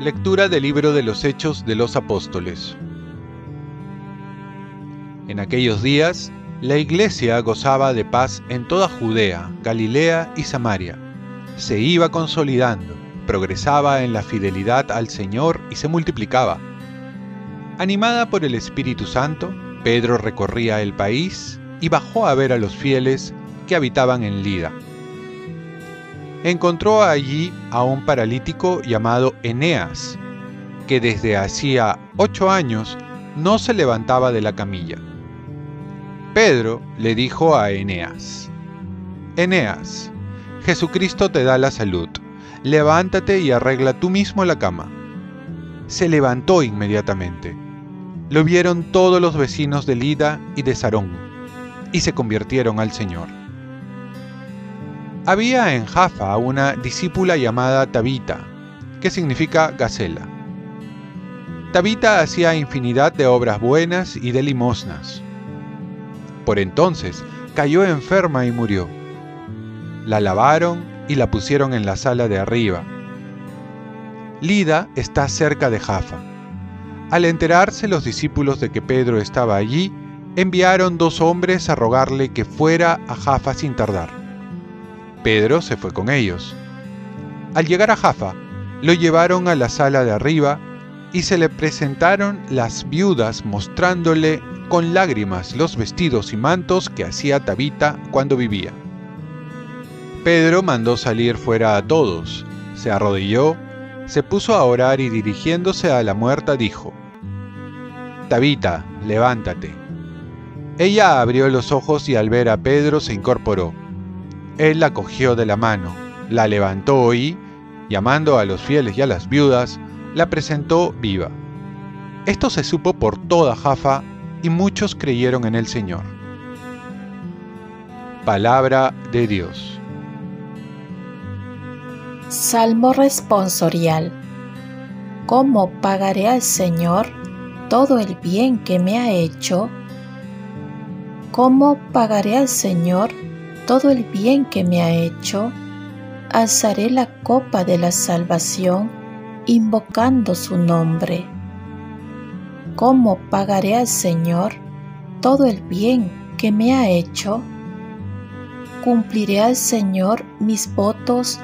Lectura del libro de los Hechos de los Apóstoles. En aquellos días, la iglesia gozaba de paz en toda Judea, Galilea y Samaria. Se iba consolidando, progresaba en la fidelidad al Señor y se multiplicaba. Animada por el Espíritu Santo, Pedro recorría el país y bajó a ver a los fieles que habitaban en Lida encontró allí a un paralítico llamado Eneas, que desde hacía ocho años no se levantaba de la camilla. Pedro le dijo a Eneas, Eneas, Jesucristo te da la salud, levántate y arregla tú mismo la cama. Se levantó inmediatamente. Lo vieron todos los vecinos de Lida y de Sarón, y se convirtieron al Señor. Había en Jaffa una discípula llamada Tabita, que significa gacela. Tabita hacía infinidad de obras buenas y de limosnas. Por entonces cayó enferma y murió. La lavaron y la pusieron en la sala de arriba. Lida está cerca de Jaffa. Al enterarse los discípulos de que Pedro estaba allí, enviaron dos hombres a rogarle que fuera a Jaffa sin tardar. Pedro se fue con ellos. Al llegar a Jaffa, lo llevaron a la sala de arriba y se le presentaron las viudas mostrándole con lágrimas los vestidos y mantos que hacía Tabita cuando vivía. Pedro mandó salir fuera a todos, se arrodilló, se puso a orar y dirigiéndose a la muerta dijo, Tabita, levántate. Ella abrió los ojos y al ver a Pedro se incorporó. Él la cogió de la mano, la levantó y, llamando a los fieles y a las viudas, la presentó viva. Esto se supo por toda Jaffa y muchos creyeron en el Señor. Palabra de Dios. Salmo responsorial. ¿Cómo pagaré al Señor todo el bien que me ha hecho? ¿Cómo pagaré al Señor todo el bien que me ha hecho, alzaré la copa de la salvación invocando su nombre. ¿Cómo pagaré al Señor todo el bien que me ha hecho? Cumpliré al Señor mis votos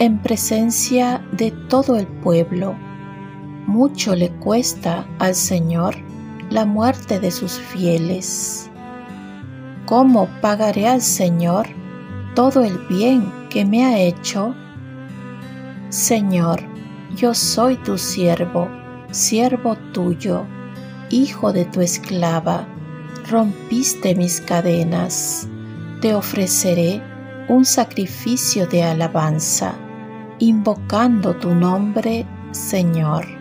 en presencia de todo el pueblo. Mucho le cuesta al Señor la muerte de sus fieles. ¿cómo pagaré al Señor todo el bien que me ha hecho? Señor, yo soy tu siervo, siervo tuyo, hijo de tu esclava, rompiste mis cadenas, te ofreceré un sacrificio de alabanza, invocando tu nombre, Señor.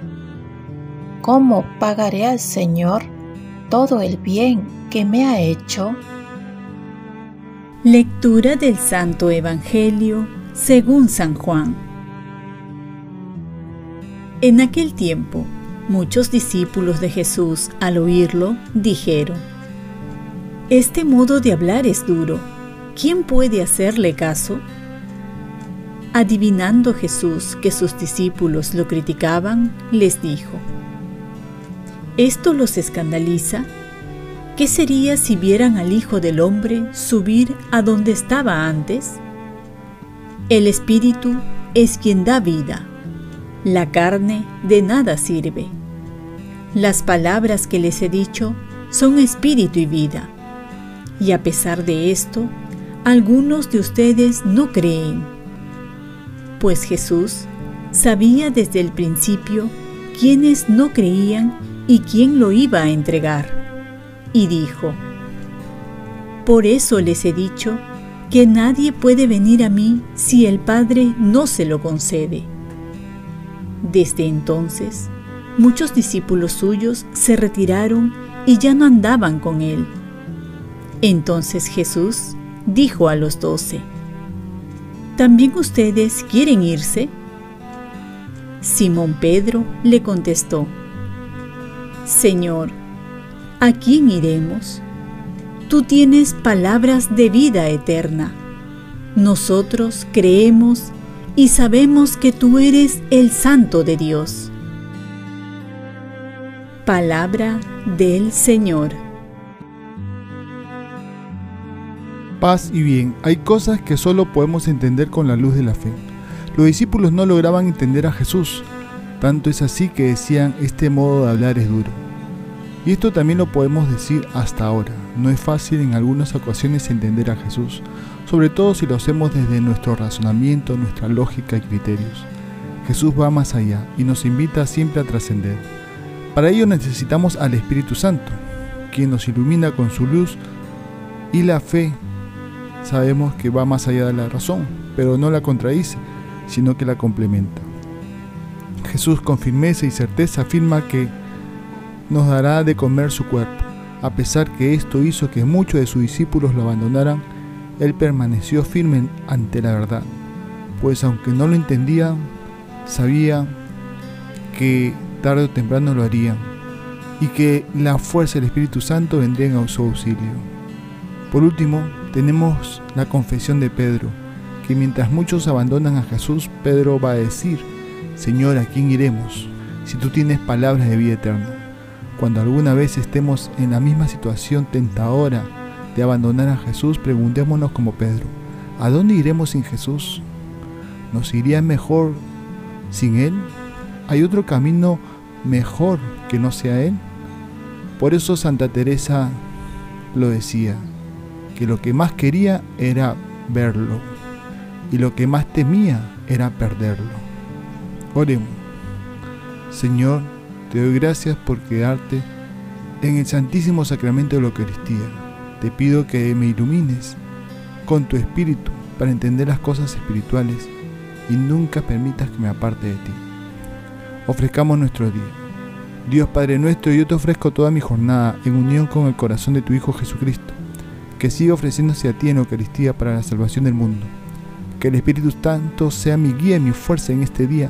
¿Cómo pagaré al Señor todo el bien que me ha hecho? Lectura del Santo Evangelio según San Juan. En aquel tiempo, muchos discípulos de Jesús, al oírlo, dijeron, Este modo de hablar es duro, ¿quién puede hacerle caso? Adivinando Jesús que sus discípulos lo criticaban, les dijo, ¿Esto los escandaliza? ¿Qué sería si vieran al Hijo del Hombre subir a donde estaba antes? El Espíritu es quien da vida. La carne de nada sirve. Las palabras que les he dicho son espíritu y vida. Y a pesar de esto, algunos de ustedes no creen. Pues Jesús sabía desde el principio quiénes no creían y quién lo iba a entregar y dijo, Por eso les he dicho que nadie puede venir a mí si el Padre no se lo concede. Desde entonces, muchos discípulos suyos se retiraron y ya no andaban con él. Entonces Jesús dijo a los doce, ¿También ustedes quieren irse? Simón Pedro le contestó, Señor, ¿a quién iremos? Tú tienes palabras de vida eterna. Nosotros creemos y sabemos que tú eres el Santo de Dios. Palabra del Señor. Paz y bien, hay cosas que solo podemos entender con la luz de la fe. Los discípulos no lograban entender a Jesús, tanto es así que decían, este modo de hablar es duro. Y esto también lo podemos decir hasta ahora. No es fácil en algunas ocasiones entender a Jesús, sobre todo si lo hacemos desde nuestro razonamiento, nuestra lógica y criterios. Jesús va más allá y nos invita siempre a trascender. Para ello necesitamos al Espíritu Santo, quien nos ilumina con su luz y la fe. Sabemos que va más allá de la razón, pero no la contradice, sino que la complementa. Jesús con firmeza y certeza afirma que nos dará de comer su cuerpo. A pesar que esto hizo que muchos de sus discípulos lo abandonaran, él permaneció firme ante la verdad, pues aunque no lo entendía, sabía que tarde o temprano lo harían y que la fuerza del Espíritu Santo vendría en su auxilio. Por último, tenemos la confesión de Pedro, que mientras muchos abandonan a Jesús, Pedro va a decir, Señor, ¿a quién iremos si tú tienes palabras de vida eterna? Cuando alguna vez estemos en la misma situación tentadora de abandonar a Jesús, preguntémonos como Pedro, ¿a dónde iremos sin Jesús? ¿Nos iría mejor sin Él? ¿Hay otro camino mejor que no sea Él? Por eso Santa Teresa lo decía, que lo que más quería era verlo y lo que más temía era perderlo. Oremos. Señor, te doy gracias por quedarte en el Santísimo Sacramento de la Eucaristía. Te pido que me ilumines con tu espíritu para entender las cosas espirituales y nunca permitas que me aparte de ti. Ofrezcamos nuestro día. Dios Padre nuestro, yo te ofrezco toda mi jornada en unión con el corazón de tu Hijo Jesucristo, que siga ofreciéndose a ti en Eucaristía para la salvación del mundo. Que el Espíritu Santo sea mi guía y mi fuerza en este día